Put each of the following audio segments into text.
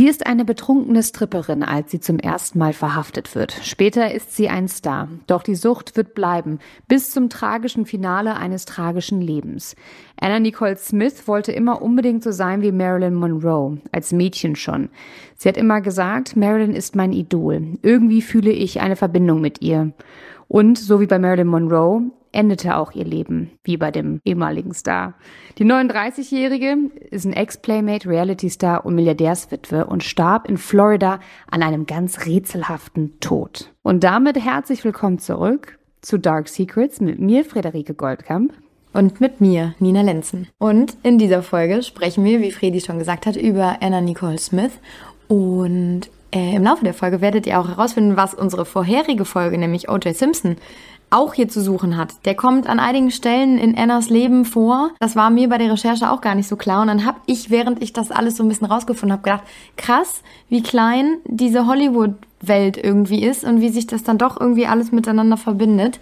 Sie ist eine betrunkene Stripperin, als sie zum ersten Mal verhaftet wird. Später ist sie ein Star. Doch die Sucht wird bleiben, bis zum tragischen Finale eines tragischen Lebens. Anna Nicole Smith wollte immer unbedingt so sein wie Marilyn Monroe, als Mädchen schon. Sie hat immer gesagt, Marilyn ist mein Idol. Irgendwie fühle ich eine Verbindung mit ihr. Und so wie bei Marilyn Monroe endete auch ihr Leben, wie bei dem ehemaligen Star. Die 39-Jährige ist ein Ex-Playmate, Reality-Star und Milliardärswitwe und starb in Florida an einem ganz rätselhaften Tod. Und damit herzlich willkommen zurück zu Dark Secrets mit mir, Frederike Goldkamp. Und mit mir, Nina Lenzen. Und in dieser Folge sprechen wir, wie Fredi schon gesagt hat, über Anna Nicole Smith. Und äh, im Laufe der Folge werdet ihr auch herausfinden, was unsere vorherige Folge, nämlich O.J. Simpson, auch hier zu suchen hat. Der kommt an einigen Stellen in Annas Leben vor. Das war mir bei der Recherche auch gar nicht so klar. Und dann habe ich, während ich das alles so ein bisschen rausgefunden habe, gedacht, krass, wie klein diese Hollywood-Welt irgendwie ist und wie sich das dann doch irgendwie alles miteinander verbindet.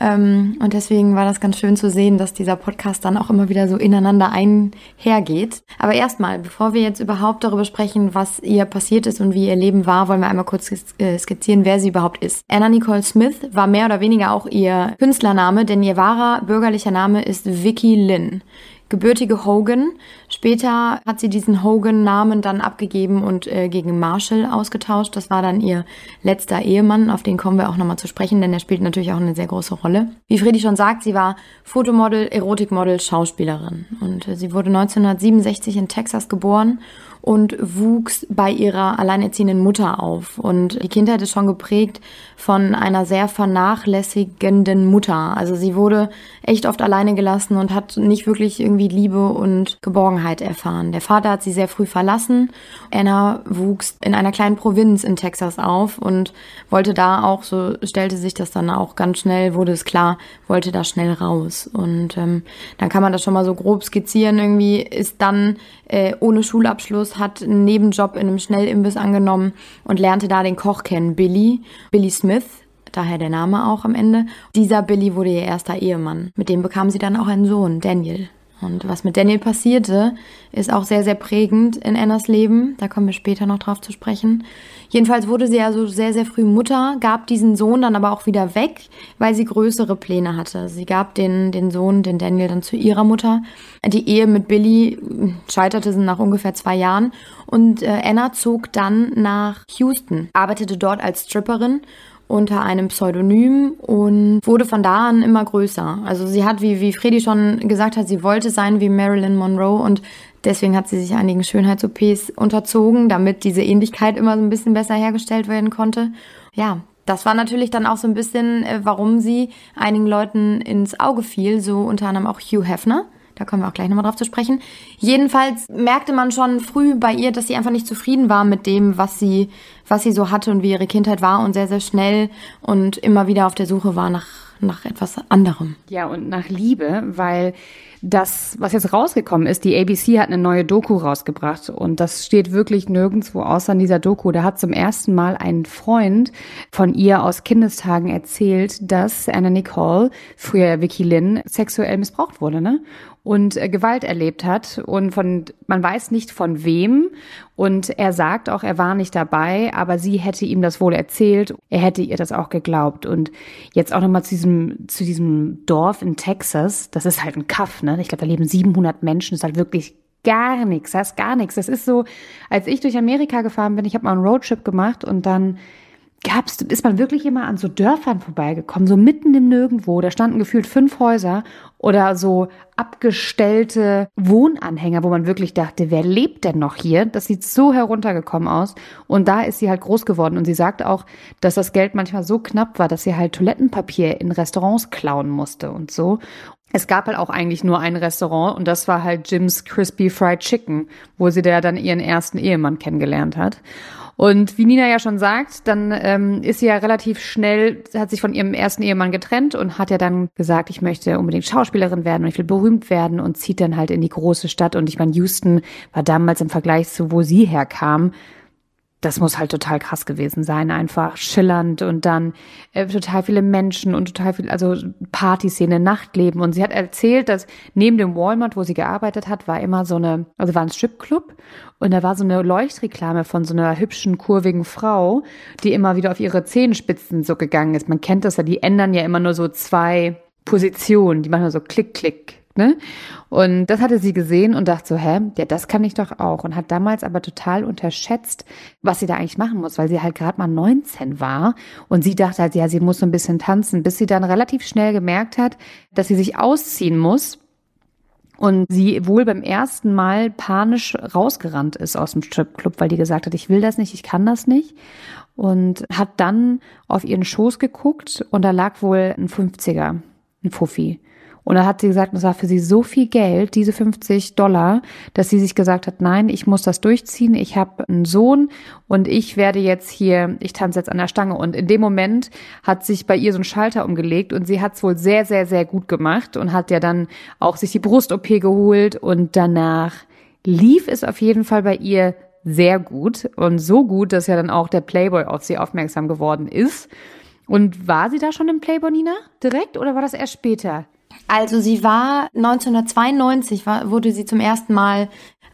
Ähm, und deswegen war das ganz schön zu sehen, dass dieser Podcast dann auch immer wieder so ineinander einhergeht. Aber erstmal, bevor wir jetzt überhaupt darüber sprechen, was ihr passiert ist und wie ihr Leben war, wollen wir einmal kurz äh, skizzieren, wer sie überhaupt ist. Anna Nicole Smith war mehr oder weniger auch ihr Künstlername, denn ihr wahrer bürgerlicher Name ist Vicky Lynn gebürtige Hogan. Später hat sie diesen Hogan-Namen dann abgegeben und äh, gegen Marshall ausgetauscht. Das war dann ihr letzter Ehemann, auf den kommen wir auch nochmal zu sprechen, denn der spielt natürlich auch eine sehr große Rolle. Wie Friedi schon sagt, sie war Fotomodel, Erotikmodel, Schauspielerin. Und äh, sie wurde 1967 in Texas geboren und wuchs bei ihrer alleinerziehenden Mutter auf. Und die Kindheit ist schon geprägt von einer sehr vernachlässigenden Mutter. Also sie wurde echt oft alleine gelassen und hat nicht wirklich irgendwie Liebe und Geborgenheit erfahren. Der Vater hat sie sehr früh verlassen. Anna wuchs in einer kleinen Provinz in Texas auf und wollte da auch, so stellte sich das dann auch ganz schnell, wurde es klar, wollte da schnell raus. Und ähm, dann kann man das schon mal so grob skizzieren. Irgendwie ist dann äh, ohne Schulabschluss, hat einen Nebenjob in einem Schnellimbiss angenommen und lernte da den Koch kennen, Billy, Billy Smith, daher der Name auch am Ende. Dieser Billy wurde ihr erster Ehemann. Mit dem bekam sie dann auch einen Sohn, Daniel. Und was mit Daniel passierte, ist auch sehr, sehr prägend in Annas Leben. Da kommen wir später noch drauf zu sprechen. Jedenfalls wurde sie also sehr, sehr früh Mutter, gab diesen Sohn dann aber auch wieder weg, weil sie größere Pläne hatte. Sie gab den, den Sohn, den Daniel, dann zu ihrer Mutter. Die Ehe mit Billy scheiterte nach ungefähr zwei Jahren und äh, Anna zog dann nach Houston, arbeitete dort als Stripperin unter einem Pseudonym und wurde von da an immer größer. Also sie hat, wie, wie Freddy schon gesagt hat, sie wollte sein wie Marilyn Monroe und deswegen hat sie sich einigen Schönheits-OPs unterzogen, damit diese Ähnlichkeit immer so ein bisschen besser hergestellt werden konnte. Ja, das war natürlich dann auch so ein bisschen, äh, warum sie einigen Leuten ins Auge fiel, so unter anderem auch Hugh Hefner. Da kommen wir auch gleich nochmal drauf zu sprechen. Jedenfalls merkte man schon früh bei ihr, dass sie einfach nicht zufrieden war mit dem, was sie, was sie so hatte und wie ihre Kindheit war und sehr, sehr schnell und immer wieder auf der Suche war nach, nach etwas anderem. Ja, und nach Liebe, weil das, was jetzt rausgekommen ist, die ABC hat eine neue Doku rausgebracht und das steht wirklich nirgendwo außer in dieser Doku. Da hat zum ersten Mal ein Freund von ihr aus Kindestagen erzählt, dass Anna Nicole, früher Vicky Lynn, sexuell missbraucht wurde, ne? Und äh, Gewalt erlebt hat und von man weiß nicht von wem. Und er sagt auch, er war nicht dabei, aber sie hätte ihm das wohl erzählt, er hätte ihr das auch geglaubt. Und jetzt auch nochmal zu diesem zu diesem Dorf in Texas, das ist halt ein Kaff, ne? Ich glaube, da leben 700 Menschen, das ist halt wirklich gar nichts, das ist gar nichts. Das ist so, als ich durch Amerika gefahren bin, ich habe mal einen Roadtrip gemacht und dann gab's, ist man wirklich immer an so Dörfern vorbeigekommen, so mitten im Nirgendwo. Da standen gefühlt fünf Häuser oder so abgestellte Wohnanhänger, wo man wirklich dachte, wer lebt denn noch hier? Das sieht so heruntergekommen aus. Und da ist sie halt groß geworden. Und sie sagt auch, dass das Geld manchmal so knapp war, dass sie halt Toilettenpapier in Restaurants klauen musste und so. Es gab halt auch eigentlich nur ein Restaurant und das war halt Jim's Crispy Fried Chicken, wo sie da dann ihren ersten Ehemann kennengelernt hat. Und wie Nina ja schon sagt, dann ähm, ist sie ja relativ schnell, hat sich von ihrem ersten Ehemann getrennt und hat ja dann gesagt, ich möchte unbedingt Schauspielerin werden und ich will berühmt werden und zieht dann halt in die große Stadt. Und ich meine, Houston war damals im Vergleich zu wo sie herkam, das muss halt total krass gewesen sein, einfach schillernd und dann äh, total viele Menschen und total viel, also Partyszene, Nachtleben. Und sie hat erzählt, dass neben dem Walmart, wo sie gearbeitet hat, war immer so eine, also war ein Stripclub und da war so eine Leuchtreklame von so einer hübschen, kurvigen Frau, die immer wieder auf ihre Zehenspitzen so gegangen ist. Man kennt das ja, die ändern ja immer nur so zwei Positionen, die machen nur so Klick, Klick, Ne? Und das hatte sie gesehen und dachte so, hä, ja, das kann ich doch auch. Und hat damals aber total unterschätzt, was sie da eigentlich machen muss, weil sie halt gerade mal 19 war. Und sie dachte halt, ja, sie muss so ein bisschen tanzen, bis sie dann relativ schnell gemerkt hat, dass sie sich ausziehen muss. Und sie wohl beim ersten Mal panisch rausgerannt ist aus dem Stripclub, weil die gesagt hat, ich will das nicht, ich kann das nicht. Und hat dann auf ihren Schoß geguckt und da lag wohl ein 50er, ein Fuffi. Und da hat sie gesagt, das war für sie so viel Geld, diese 50 Dollar, dass sie sich gesagt hat, nein, ich muss das durchziehen. Ich habe einen Sohn und ich werde jetzt hier, ich tanze jetzt an der Stange. Und in dem Moment hat sich bei ihr so ein Schalter umgelegt und sie hat es wohl sehr, sehr, sehr gut gemacht und hat ja dann auch sich die Brust-OP geholt und danach lief es auf jeden Fall bei ihr sehr gut und so gut, dass ja dann auch der Playboy auf sie aufmerksam geworden ist. Und war sie da schon im Playboy, Nina? Direkt oder war das erst später? Also sie war 1992 war, wurde sie zum ersten Mal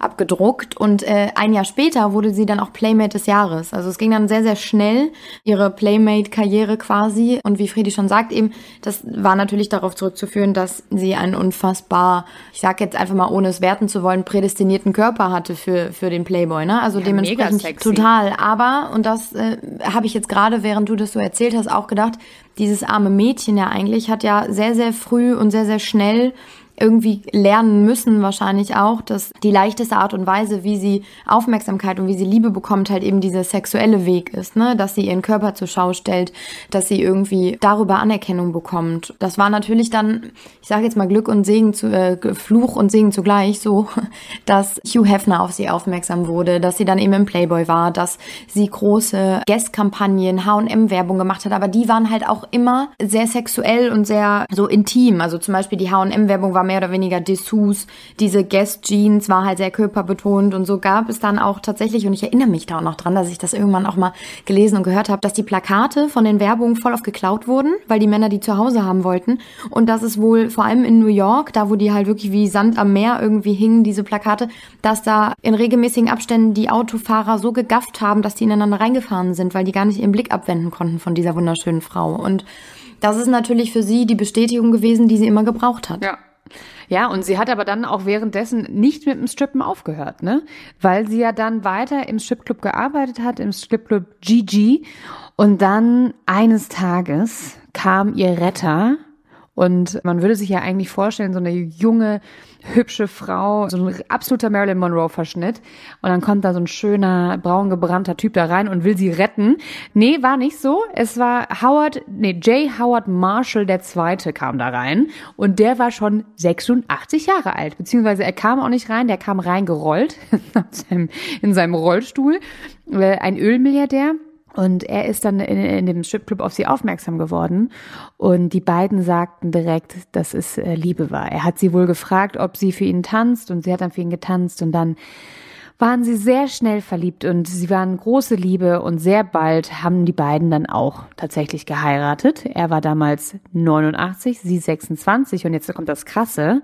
abgedruckt und äh, ein Jahr später wurde sie dann auch Playmate des Jahres. Also es ging dann sehr, sehr schnell, ihre Playmate-Karriere quasi. Und wie Fredi schon sagt, eben, das war natürlich darauf zurückzuführen, dass sie einen unfassbar, ich sag jetzt einfach mal, ohne es werten zu wollen, prädestinierten Körper hatte für, für den Playboy. Ne? Also ja, dementsprechend total. Aber, und das äh, habe ich jetzt gerade, während du das so erzählt hast, auch gedacht, dieses arme Mädchen ja eigentlich hat ja sehr, sehr früh und sehr, sehr schnell irgendwie lernen müssen wahrscheinlich auch, dass die leichteste Art und Weise, wie sie Aufmerksamkeit und wie sie Liebe bekommt, halt eben dieser sexuelle Weg ist, ne? Dass sie ihren Körper zur Schau stellt, dass sie irgendwie darüber Anerkennung bekommt. Das war natürlich dann, ich sage jetzt mal Glück und Segen zu äh, Fluch und Segen zugleich, so, dass Hugh Hefner auf sie aufmerksam wurde, dass sie dann eben im Playboy war, dass sie große Guestkampagnen, H&M-Werbung gemacht hat, aber die waren halt auch immer sehr sexuell und sehr so intim. Also zum Beispiel die H&M-Werbung war war mehr oder weniger Dessous. Diese Guest Jeans war halt sehr körperbetont und so gab es dann auch tatsächlich, und ich erinnere mich da auch noch dran, dass ich das irgendwann auch mal gelesen und gehört habe, dass die Plakate von den Werbungen voll oft geklaut wurden, weil die Männer die zu Hause haben wollten. Und dass es wohl vor allem in New York, da wo die halt wirklich wie Sand am Meer irgendwie hingen, diese Plakate, dass da in regelmäßigen Abständen die Autofahrer so gegafft haben, dass die ineinander reingefahren sind, weil die gar nicht ihren Blick abwenden konnten von dieser wunderschönen Frau. Und das ist natürlich für sie die Bestätigung gewesen, die sie immer gebraucht hat. Ja, ja, und sie hat aber dann auch währenddessen nicht mit dem Strippen aufgehört, ne? Weil sie ja dann weiter im Stripclub gearbeitet hat, im Stripclub GG. Und dann eines Tages kam ihr Retter und man würde sich ja eigentlich vorstellen, so eine junge, hübsche Frau, so ein absoluter Marilyn Monroe-Verschnitt. Und dann kommt da so ein schöner, braun gebrannter Typ da rein und will sie retten. Nee, war nicht so. Es war Howard, nee, J. Howard Marshall der Zweite kam da rein. Und der war schon 86 Jahre alt. Beziehungsweise er kam auch nicht rein, der kam reingerollt in seinem Rollstuhl. Äh, ein Ölmilliardär. Und er ist dann in, in dem Stripclub auf sie aufmerksam geworden. Und die beiden sagten direkt, dass es äh, Liebe war. Er hat sie wohl gefragt, ob sie für ihn tanzt. Und sie hat dann für ihn getanzt. Und dann waren sie sehr schnell verliebt. Und sie waren große Liebe. Und sehr bald haben die beiden dann auch tatsächlich geheiratet. Er war damals 89, sie 26. Und jetzt kommt das Krasse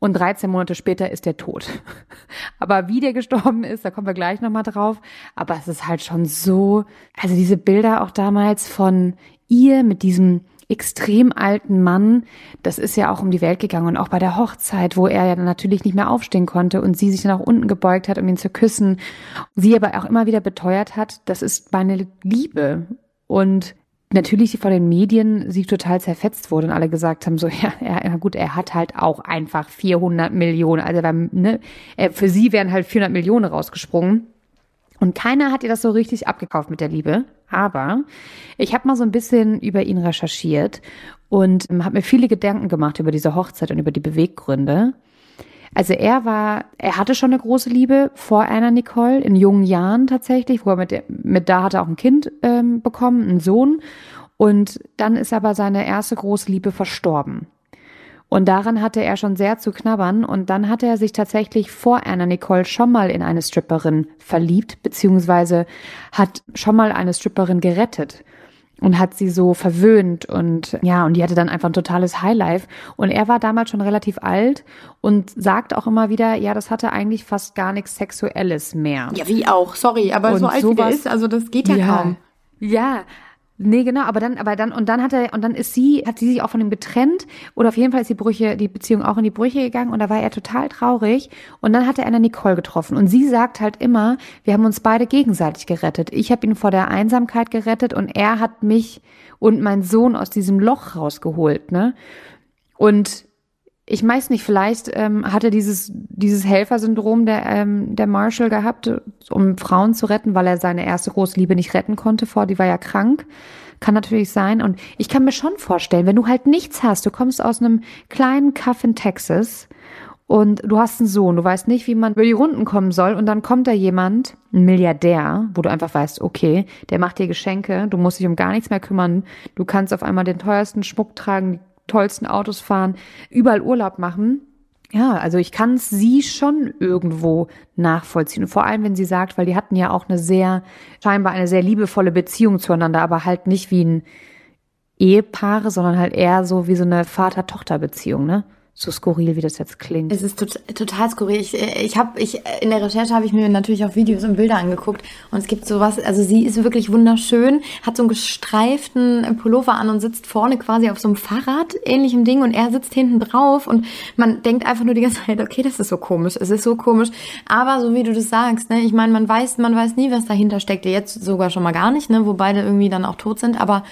und 13 Monate später ist er tot. Aber wie der gestorben ist, da kommen wir gleich nochmal drauf. Aber es ist halt schon so, also diese Bilder auch damals von ihr mit diesem extrem alten Mann, das ist ja auch um die Welt gegangen und auch bei der Hochzeit, wo er ja dann natürlich nicht mehr aufstehen konnte und sie sich dann nach unten gebeugt hat, um ihn zu küssen. Sie aber auch immer wieder beteuert hat, das ist meine Liebe. Und natürlich vor den Medien sie total zerfetzt wurde und alle gesagt haben, so, ja, ja, gut, er hat halt auch einfach 400 Millionen, also ne, für sie wären halt 400 Millionen rausgesprungen. Und keiner hat ihr das so richtig abgekauft mit der Liebe. Aber ich habe mal so ein bisschen über ihn recherchiert und ähm, habe mir viele Gedanken gemacht über diese Hochzeit und über die Beweggründe. Also er war, er hatte schon eine große Liebe vor Anna Nicole in jungen Jahren tatsächlich, wo er mit, mit da hat er auch ein Kind ähm, bekommen, einen Sohn. Und dann ist aber seine erste große Liebe verstorben. Und daran hatte er schon sehr zu knabbern. Und dann hatte er sich tatsächlich vor Anna Nicole schon mal in eine Stripperin verliebt, beziehungsweise hat schon mal eine Stripperin gerettet und hat sie so verwöhnt und ja, und die hatte dann einfach ein totales Highlife. Und er war damals schon relativ alt und sagt auch immer wieder, ja, das hatte eigentlich fast gar nichts Sexuelles mehr. Ja, wie auch, sorry, aber und so alt sowas, wie der ist, also das geht ja, ja kaum. Ja, Nee, genau, aber dann, aber dann, und dann hat er, und dann ist sie, hat sie sich auch von ihm getrennt, oder auf jeden Fall ist die Brüche, die Beziehung auch in die Brüche gegangen, und da war er total traurig, und dann hat er eine Nicole getroffen, und sie sagt halt immer, wir haben uns beide gegenseitig gerettet. Ich habe ihn vor der Einsamkeit gerettet, und er hat mich und mein Sohn aus diesem Loch rausgeholt, ne? Und ich weiß nicht, vielleicht ähm, hat er dieses, dieses Helfersyndrom der, ähm, der Marshall gehabt, um Frauen zu retten, weil er seine erste große Liebe nicht retten konnte vor, die war ja krank. Kann natürlich sein. Und ich kann mir schon vorstellen, wenn du halt nichts hast, du kommst aus einem kleinen Kaff in Texas und du hast einen Sohn, du weißt nicht, wie man über die Runden kommen soll und dann kommt da jemand, ein Milliardär, wo du einfach weißt, okay, der macht dir Geschenke, du musst dich um gar nichts mehr kümmern, du kannst auf einmal den teuersten Schmuck tragen, tollsten Autos fahren, überall Urlaub machen. Ja, also ich kann sie schon irgendwo nachvollziehen. vor allem, wenn sie sagt, weil die hatten ja auch eine sehr, scheinbar eine sehr liebevolle Beziehung zueinander, aber halt nicht wie ein Ehepaare, sondern halt eher so wie so eine Vater-Tochter-Beziehung, ne? So skurril, wie das jetzt klingt. Es ist tot, total skurril. Ich, ich habe, ich in der Recherche habe ich mir natürlich auch Videos und Bilder angeguckt und es gibt sowas. Also sie ist wirklich wunderschön, hat so einen gestreiften Pullover an und sitzt vorne quasi auf so einem Fahrrad ähnlichem Ding und er sitzt hinten drauf und man denkt einfach nur die ganze Zeit, okay, das ist so komisch, es ist so komisch. Aber so wie du das sagst, ne, ich meine, man weiß, man weiß nie, was dahinter steckt. Jetzt sogar schon mal gar nicht, ne, wo beide irgendwie dann auch tot sind. Aber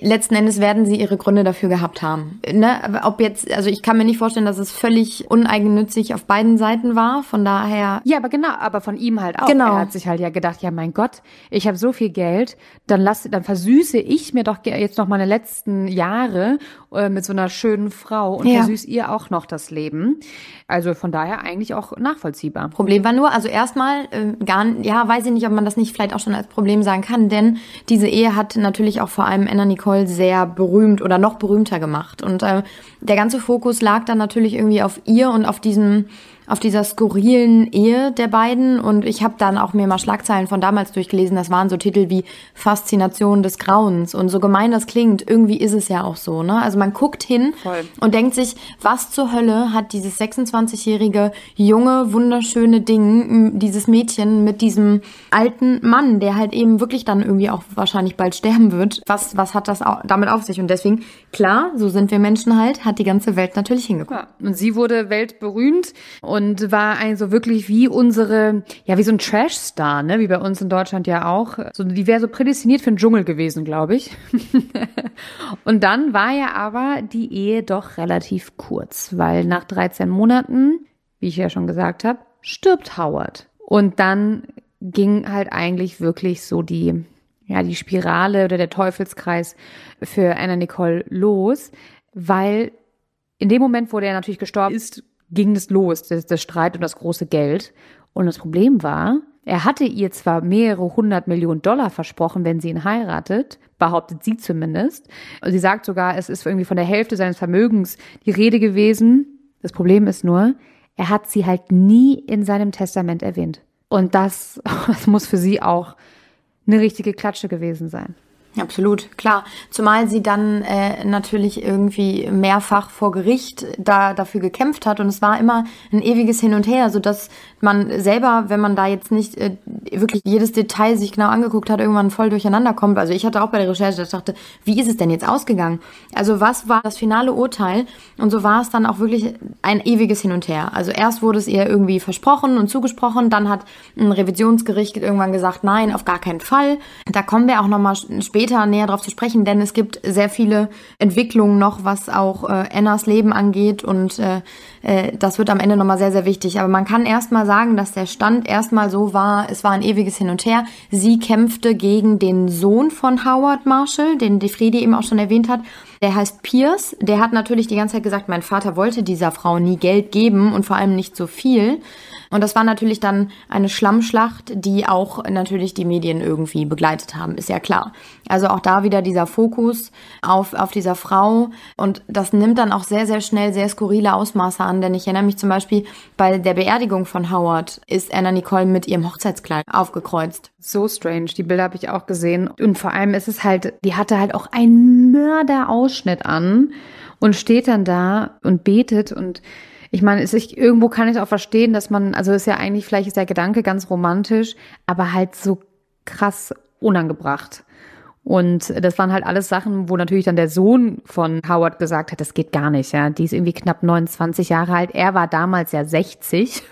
letzten Endes werden sie ihre Gründe dafür gehabt haben. Ne, ob jetzt, also ich kann mir nicht vorstellen vorstellen, dass es völlig uneigennützig auf beiden Seiten war. Von daher. Ja, aber genau, aber von ihm halt auch. Genau. Er hat sich halt ja gedacht, ja mein Gott, ich habe so viel Geld, dann lass, dann versüße ich mir doch jetzt noch meine letzten Jahre äh, mit so einer schönen Frau und ja. versüß ihr auch noch das Leben. Also von daher eigentlich auch nachvollziehbar. Problem war nur, also erstmal äh, gar, ja, weiß ich nicht, ob man das nicht vielleicht auch schon als Problem sagen kann, denn diese Ehe hat natürlich auch vor allem Anna Nicole sehr berühmt oder noch berühmter gemacht und äh, der ganze Fokus lag dann natürlich irgendwie auf ihr und auf diesem auf dieser skurrilen Ehe der beiden und ich habe dann auch mir mal Schlagzeilen von damals durchgelesen. Das waren so Titel wie Faszination des Grauens und so gemein das klingt, irgendwie ist es ja auch so. Ne? Also man guckt hin Voll. und denkt sich, was zur Hölle hat dieses 26-jährige junge wunderschöne Ding, dieses Mädchen mit diesem alten Mann, der halt eben wirklich dann irgendwie auch wahrscheinlich bald sterben wird. Was was hat das damit auf sich? Und deswegen klar, so sind wir Menschen halt, hat die ganze Welt natürlich hingeguckt. Ja, und sie wurde weltberühmt und und war also wirklich wie unsere, ja, wie so ein Trash-Star, ne, wie bei uns in Deutschland ja auch. So, die wäre so prädestiniert für den Dschungel gewesen, glaube ich. und dann war ja aber die Ehe doch relativ kurz, weil nach 13 Monaten, wie ich ja schon gesagt habe, stirbt Howard. Und dann ging halt eigentlich wirklich so die, ja, die Spirale oder der Teufelskreis für Anna Nicole los, weil in dem Moment, wo der natürlich gestorben ist, ging es los, das, das Streit und das große Geld. Und das Problem war, er hatte ihr zwar mehrere hundert Millionen Dollar versprochen, wenn sie ihn heiratet, behauptet sie zumindest. Und sie sagt sogar, es ist irgendwie von der Hälfte seines Vermögens die Rede gewesen. Das Problem ist nur, er hat sie halt nie in seinem Testament erwähnt. Und das, das muss für sie auch eine richtige Klatsche gewesen sein. Absolut, klar. Zumal sie dann äh, natürlich irgendwie mehrfach vor Gericht da dafür gekämpft hat und es war immer ein ewiges Hin und Her, so dass man selber, wenn man da jetzt nicht äh, wirklich jedes Detail sich genau angeguckt hat, irgendwann voll durcheinander kommt. Also ich hatte auch bei der Recherche, dass ich dachte, wie ist es denn jetzt ausgegangen? Also was war das finale Urteil? Und so war es dann auch wirklich ein ewiges Hin und Her. Also erst wurde es ihr irgendwie versprochen und zugesprochen, dann hat ein Revisionsgericht irgendwann gesagt, nein, auf gar keinen Fall. Da kommen wir auch nochmal später später näher darauf zu sprechen, denn es gibt sehr viele Entwicklungen noch, was auch äh, Annas Leben angeht und äh, äh, das wird am Ende nochmal sehr, sehr wichtig. Aber man kann erstmal sagen, dass der Stand erstmal so war, es war ein ewiges Hin und Her. Sie kämpfte gegen den Sohn von Howard Marshall, den die Friedi eben auch schon erwähnt hat. Der heißt Pierce. Der hat natürlich die ganze Zeit gesagt, mein Vater wollte dieser Frau nie Geld geben und vor allem nicht so viel. Und das war natürlich dann eine Schlammschlacht, die auch natürlich die Medien irgendwie begleitet haben, ist ja klar. Also auch da wieder dieser Fokus auf, auf dieser Frau. Und das nimmt dann auch sehr, sehr schnell sehr skurrile Ausmaße an, denn ich erinnere mich zum Beispiel bei der Beerdigung von Howard ist Anna Nicole mit ihrem Hochzeitskleid aufgekreuzt. So strange. Die Bilder habe ich auch gesehen. Und vor allem ist es halt, die hatte halt auch einen Mörderausschnitt an und steht dann da und betet und ich meine, ist ich, irgendwo kann ich auch verstehen, dass man, also ist ja eigentlich, vielleicht ist der Gedanke ganz romantisch, aber halt so krass unangebracht. Und das waren halt alles Sachen, wo natürlich dann der Sohn von Howard gesagt hat, das geht gar nicht, ja. Die ist irgendwie knapp 29 Jahre alt. Er war damals ja 60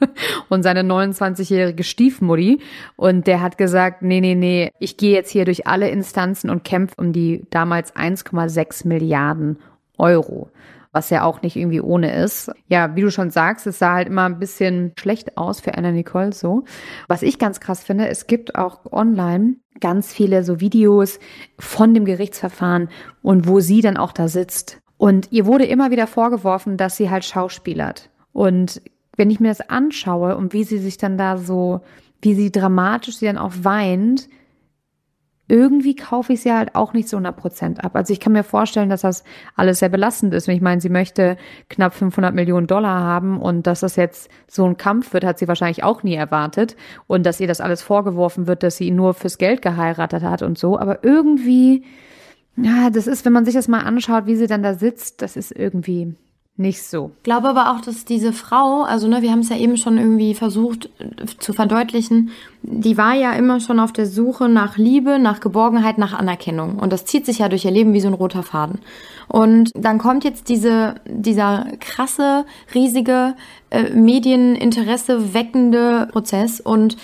und seine 29-jährige Stiefmutti. Und der hat gesagt, nee, nee, nee, ich gehe jetzt hier durch alle Instanzen und kämpfe um die damals 1,6 Milliarden Euro was ja auch nicht irgendwie ohne ist. Ja, wie du schon sagst, es sah halt immer ein bisschen schlecht aus für Anna Nicole so. Was ich ganz krass finde, es gibt auch online ganz viele so Videos von dem Gerichtsverfahren und wo sie dann auch da sitzt. Und ihr wurde immer wieder vorgeworfen, dass sie halt schauspielert. Und wenn ich mir das anschaue und wie sie sich dann da so, wie sie dramatisch sie dann auch weint, irgendwie kaufe ich sie halt auch nicht so 100 Prozent ab. Also ich kann mir vorstellen, dass das alles sehr belastend ist. Ich meine, sie möchte knapp 500 Millionen Dollar haben und dass das jetzt so ein Kampf wird, hat sie wahrscheinlich auch nie erwartet. Und dass ihr das alles vorgeworfen wird, dass sie ihn nur fürs Geld geheiratet hat und so. Aber irgendwie, ja, das ist, wenn man sich das mal anschaut, wie sie dann da sitzt, das ist irgendwie nicht so. Ich glaube aber auch, dass diese Frau, also ne, wir haben es ja eben schon irgendwie versucht äh, zu verdeutlichen, die war ja immer schon auf der Suche nach Liebe, nach Geborgenheit, nach Anerkennung. Und das zieht sich ja durch ihr Leben wie so ein roter Faden. Und dann kommt jetzt diese, dieser krasse, riesige äh, Medieninteresse weckende Prozess und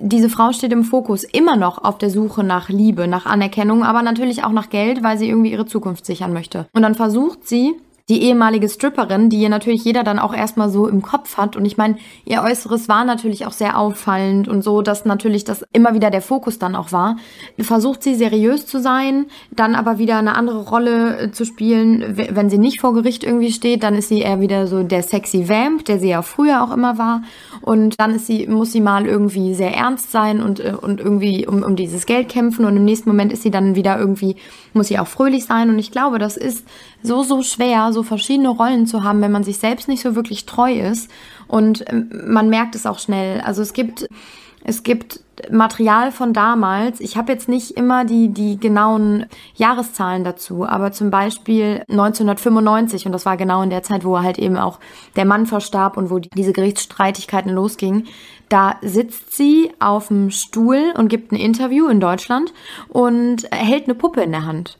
diese Frau steht im Fokus immer noch auf der Suche nach Liebe, nach Anerkennung, aber natürlich auch nach Geld, weil sie irgendwie ihre Zukunft sichern möchte. Und dann versucht sie, die ehemalige Stripperin, die ja natürlich jeder dann auch erstmal so im Kopf hat. Und ich meine, ihr Äußeres war natürlich auch sehr auffallend und so, dass natürlich das immer wieder der Fokus dann auch war. Versucht sie seriös zu sein, dann aber wieder eine andere Rolle äh, zu spielen. Wenn sie nicht vor Gericht irgendwie steht, dann ist sie eher wieder so der sexy Vamp, der sie ja früher auch immer war. Und dann ist sie, muss sie mal irgendwie sehr ernst sein und, äh, und irgendwie um, um dieses Geld kämpfen. Und im nächsten Moment ist sie dann wieder irgendwie, muss sie auch fröhlich sein. Und ich glaube, das ist so, so schwer, so verschiedene Rollen zu haben, wenn man sich selbst nicht so wirklich treu ist. Und ähm, man merkt es auch schnell. Also es gibt, es gibt Material von damals. Ich habe jetzt nicht immer die, die genauen Jahreszahlen dazu, aber zum Beispiel 1995, und das war genau in der Zeit, wo halt eben auch der Mann verstarb und wo diese Gerichtsstreitigkeiten losgingen, da sitzt sie auf dem Stuhl und gibt ein Interview in Deutschland und hält eine Puppe in der Hand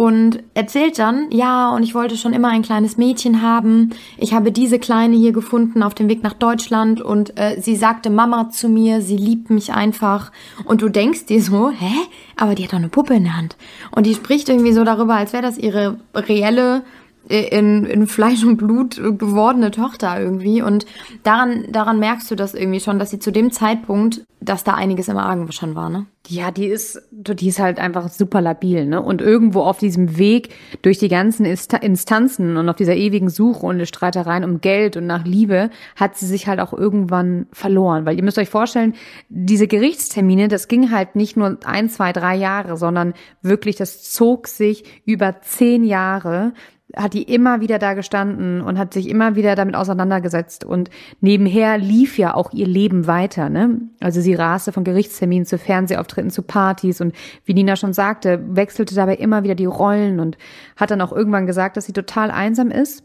und erzählt dann, ja, und ich wollte schon immer ein kleines Mädchen haben. Ich habe diese Kleine hier gefunden auf dem Weg nach Deutschland und äh, sie sagte Mama zu mir, sie liebt mich einfach. Und du denkst dir so, hä? Aber die hat doch eine Puppe in der Hand. Und die spricht irgendwie so darüber, als wäre das ihre reelle in, in Fleisch und Blut gewordene Tochter irgendwie. Und daran, daran merkst du das irgendwie schon, dass sie zu dem Zeitpunkt, dass da einiges im Argen schon war, ne? Ja, die ist, die ist halt einfach super labil, ne? Und irgendwo auf diesem Weg durch die ganzen Instanzen und auf dieser ewigen Suche und Streitereien um Geld und nach Liebe hat sie sich halt auch irgendwann verloren. Weil ihr müsst euch vorstellen, diese Gerichtstermine, das ging halt nicht nur ein, zwei, drei Jahre, sondern wirklich, das zog sich über zehn Jahre hat die immer wieder da gestanden und hat sich immer wieder damit auseinandergesetzt. Und nebenher lief ja auch ihr Leben weiter, ne? Also sie raste von Gerichtsterminen zu Fernsehauftritten zu Partys. Und wie Nina schon sagte, wechselte dabei immer wieder die Rollen und hat dann auch irgendwann gesagt, dass sie total einsam ist.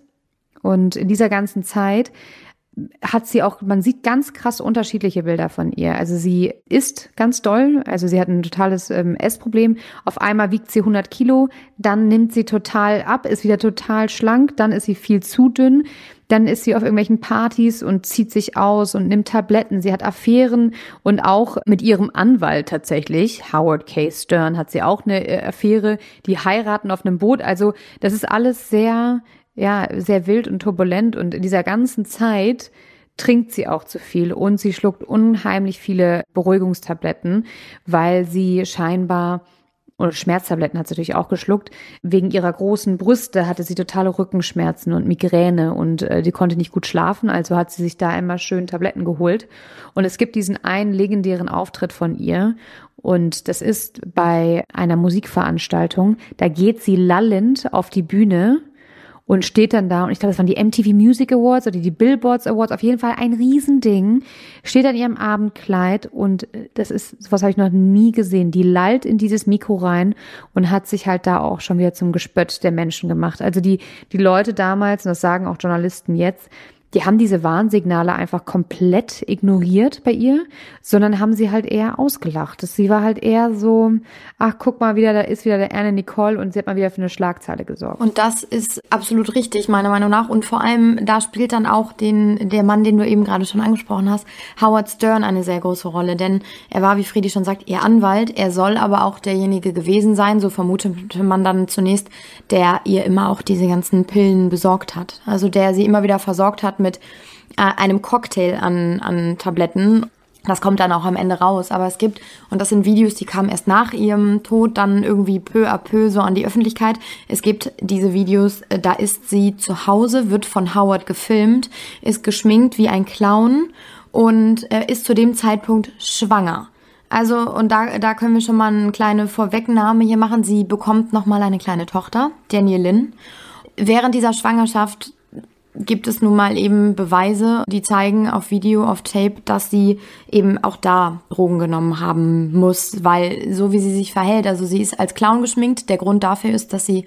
Und in dieser ganzen Zeit hat sie auch, man sieht ganz krass unterschiedliche Bilder von ihr. Also sie isst ganz doll, also sie hat ein totales ähm, Essproblem. Auf einmal wiegt sie 100 Kilo, dann nimmt sie total ab, ist wieder total schlank, dann ist sie viel zu dünn, dann ist sie auf irgendwelchen Partys und zieht sich aus und nimmt Tabletten. Sie hat Affären und auch mit ihrem Anwalt tatsächlich, Howard K. Stern, hat sie auch eine äh, Affäre, die heiraten auf einem Boot. Also das ist alles sehr ja, sehr wild und turbulent und in dieser ganzen Zeit trinkt sie auch zu viel und sie schluckt unheimlich viele Beruhigungstabletten, weil sie scheinbar und Schmerztabletten hat sie natürlich auch geschluckt. Wegen ihrer großen Brüste hatte sie totale Rückenschmerzen und Migräne und äh, die konnte nicht gut schlafen, also hat sie sich da immer schön Tabletten geholt. Und es gibt diesen einen legendären Auftritt von ihr und das ist bei einer Musikveranstaltung. Da geht sie lallend auf die Bühne und steht dann da und ich glaube, das waren die MTV Music Awards oder die Billboards Awards, auf jeden Fall ein Riesending, steht an ihrem Abendkleid und äh, das ist, sowas habe ich noch nie gesehen. Die lallt in dieses Mikro rein und hat sich halt da auch schon wieder zum Gespött der Menschen gemacht. Also die, die Leute damals, und das sagen auch Journalisten jetzt, die haben diese Warnsignale einfach komplett ignoriert bei ihr, sondern haben sie halt eher ausgelacht. Sie war halt eher so, ach, guck mal wieder, da ist wieder der Anne Nicole und sie hat mal wieder für eine Schlagzeile gesorgt. Und das ist absolut richtig, meiner Meinung nach. Und vor allem, da spielt dann auch den, der Mann, den du eben gerade schon angesprochen hast, Howard Stern eine sehr große Rolle. Denn er war, wie Friedi schon sagt, ihr Anwalt. Er soll aber auch derjenige gewesen sein, so vermutete man dann zunächst, der ihr immer auch diese ganzen Pillen besorgt hat. Also der sie immer wieder versorgt hat mit äh, einem Cocktail an, an Tabletten. Das kommt dann auch am Ende raus. Aber es gibt, und das sind Videos, die kamen erst nach ihrem Tod dann irgendwie peu à peu so an die Öffentlichkeit. Es gibt diese Videos, äh, da ist sie zu Hause, wird von Howard gefilmt, ist geschminkt wie ein Clown und äh, ist zu dem Zeitpunkt schwanger. Also, und da, da können wir schon mal eine kleine Vorwegnahme hier machen. Sie bekommt nochmal eine kleine Tochter, Daniel Lynn. Während dieser Schwangerschaft gibt es nun mal eben Beweise, die zeigen auf Video, auf Tape, dass sie eben auch da Drogen genommen haben muss, weil so wie sie sich verhält, also sie ist als Clown geschminkt. Der Grund dafür ist, dass sie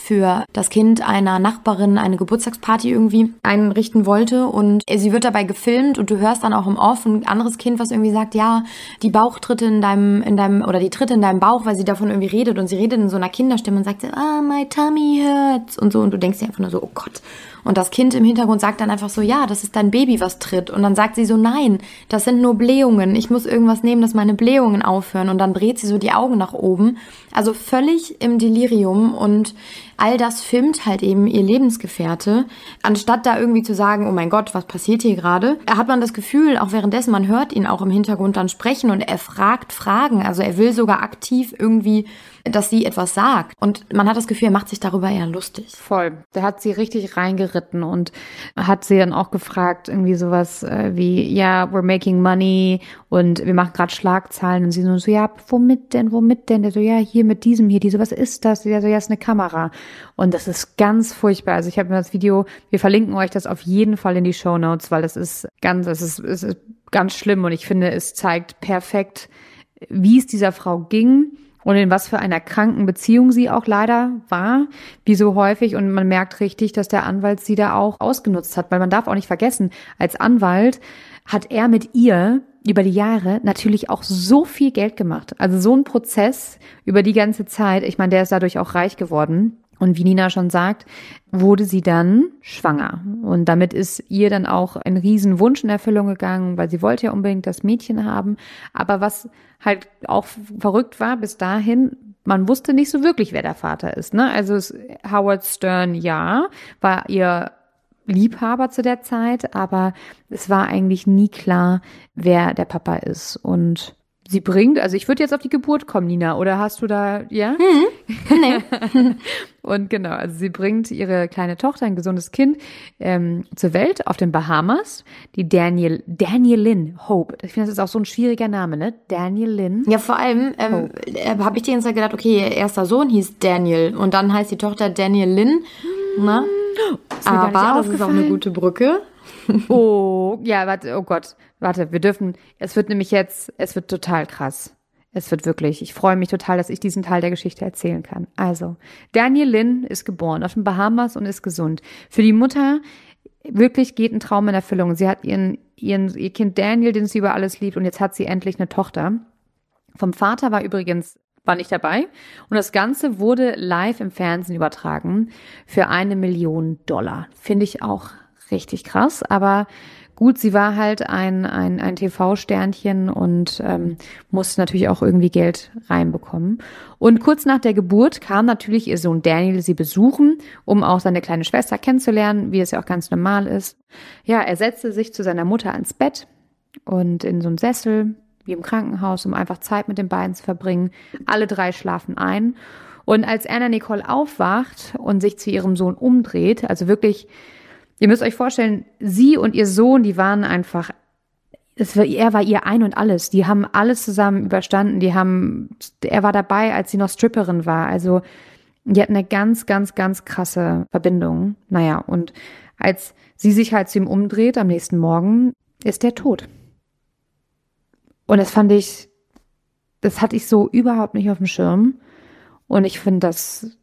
für das Kind einer Nachbarin eine Geburtstagsparty irgendwie einrichten wollte. Und sie wird dabei gefilmt und du hörst dann auch im Off ein anderes Kind, was irgendwie sagt, ja, die Bauchtritte in deinem, in deinem, oder die Tritte in deinem Bauch, weil sie davon irgendwie redet. Und sie redet in so einer Kinderstimme und sagt, ah, my tummy hurts. Und so. Und du denkst dir einfach nur so, oh Gott, und das Kind im Hintergrund sagt dann einfach so, ja, das ist dein Baby, was tritt. Und dann sagt sie so, nein, das sind nur Blähungen. Ich muss irgendwas nehmen, dass meine Blähungen aufhören. Und dann dreht sie so die Augen nach oben. Also völlig im Delirium. Und all das filmt halt eben ihr Lebensgefährte. Anstatt da irgendwie zu sagen, oh mein Gott, was passiert hier gerade, hat man das Gefühl, auch währenddessen, man hört ihn auch im Hintergrund dann sprechen und er fragt Fragen. Also er will sogar aktiv irgendwie dass sie etwas sagt. Und man hat das Gefühl, er macht sich darüber eher lustig. Voll. Der hat sie richtig reingeritten und hat sie dann auch gefragt, irgendwie sowas äh, wie, ja, we're making money und wir machen gerade Schlagzeilen. Und sie so, so, ja, womit denn, womit denn? Der so, ja, hier mit diesem hier, die so, was ist das? Der so, ja, ist eine Kamera. Und das ist ganz furchtbar. Also ich habe mir das Video, wir verlinken euch das auf jeden Fall in die Show Notes, weil es ist ganz, es ist, es ist ganz schlimm und ich finde, es zeigt perfekt, wie es dieser Frau ging und in was für einer kranken Beziehung sie auch leider war, wie so häufig. Und man merkt richtig, dass der Anwalt sie da auch ausgenutzt hat, weil man darf auch nicht vergessen, als Anwalt hat er mit ihr über die Jahre natürlich auch so viel Geld gemacht. Also so ein Prozess über die ganze Zeit. Ich meine, der ist dadurch auch reich geworden. Und wie Nina schon sagt, wurde sie dann schwanger. Und damit ist ihr dann auch ein Riesenwunsch in Erfüllung gegangen, weil sie wollte ja unbedingt das Mädchen haben. Aber was halt auch verrückt war bis dahin, man wusste nicht so wirklich, wer der Vater ist. Ne? Also Howard Stern, ja, war ihr Liebhaber zu der Zeit, aber es war eigentlich nie klar, wer der Papa ist. Und sie bringt, also ich würde jetzt auf die Geburt kommen, Nina, oder hast du da, ja? Hm, nee. und genau, also sie bringt ihre kleine Tochter, ein gesundes Kind, ähm, zur Welt auf den Bahamas, die Daniel, Daniel Lynn Hope. Ich finde, das ist auch so ein schwieriger Name, ne? Daniel Lynn. Ja, vor allem ähm, äh, habe ich die ganze Zeit gedacht, okay, ihr erster Sohn hieß Daniel und dann heißt die Tochter Daniel Lynn. Hm. Na? Aber das ist auch eine gute Brücke. oh, ja, warte, oh Gott. Warte, wir dürfen, es wird nämlich jetzt, es wird total krass. Es wird wirklich, ich freue mich total, dass ich diesen Teil der Geschichte erzählen kann. Also, Daniel Lynn ist geboren auf den Bahamas und ist gesund. Für die Mutter wirklich geht ein Traum in Erfüllung. Sie hat ihren, ihren, ihr Kind Daniel, den sie über alles liebt, und jetzt hat sie endlich eine Tochter. Vom Vater war übrigens war nicht dabei. Und das Ganze wurde live im Fernsehen übertragen für eine Million Dollar. Finde ich auch richtig krass. Aber gut, sie war halt ein, ein, ein TV-Sternchen und ähm, musste natürlich auch irgendwie Geld reinbekommen. Und kurz nach der Geburt kam natürlich ihr Sohn Daniel sie besuchen, um auch seine kleine Schwester kennenzulernen, wie es ja auch ganz normal ist. Ja, er setzte sich zu seiner Mutter ans Bett und in so einen Sessel, wie im Krankenhaus, um einfach Zeit mit den beiden zu verbringen. Alle drei schlafen ein. Und als Anna Nicole aufwacht und sich zu ihrem Sohn umdreht, also wirklich, ihr müsst euch vorstellen, sie und ihr Sohn, die waren einfach, es war, er war ihr ein und alles. Die haben alles zusammen überstanden. Die haben, er war dabei, als sie noch Stripperin war. Also, die hatten eine ganz, ganz, ganz krasse Verbindung. Naja, und als sie sich halt zu ihm umdreht am nächsten Morgen, ist er tot. Und das fand ich, das hatte ich so überhaupt nicht auf dem Schirm. Und ich finde das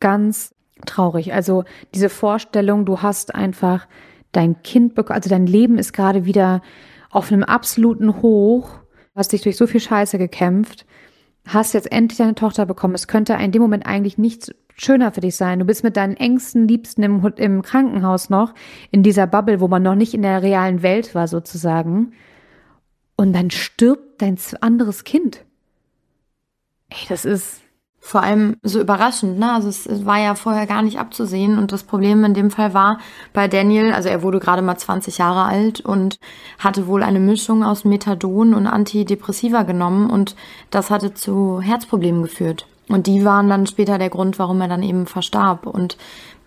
ganz traurig. Also diese Vorstellung, du hast einfach dein Kind bekommen, also dein Leben ist gerade wieder auf einem absoluten Hoch, hast dich durch so viel Scheiße gekämpft, hast jetzt endlich deine Tochter bekommen. Es könnte in dem Moment eigentlich nichts schöner für dich sein. Du bist mit deinen engsten Liebsten im, im Krankenhaus noch, in dieser Bubble, wo man noch nicht in der realen Welt war sozusagen. Und dann stirbt dein anderes Kind. Ey, das ist, vor allem so überraschend, ne? Also es, war ja vorher gar nicht abzusehen und das Problem in dem Fall war bei Daniel, also er wurde gerade mal 20 Jahre alt und hatte wohl eine Mischung aus Methadon und Antidepressiva genommen und das hatte zu Herzproblemen geführt. Und die waren dann später der Grund, warum er dann eben verstarb. Und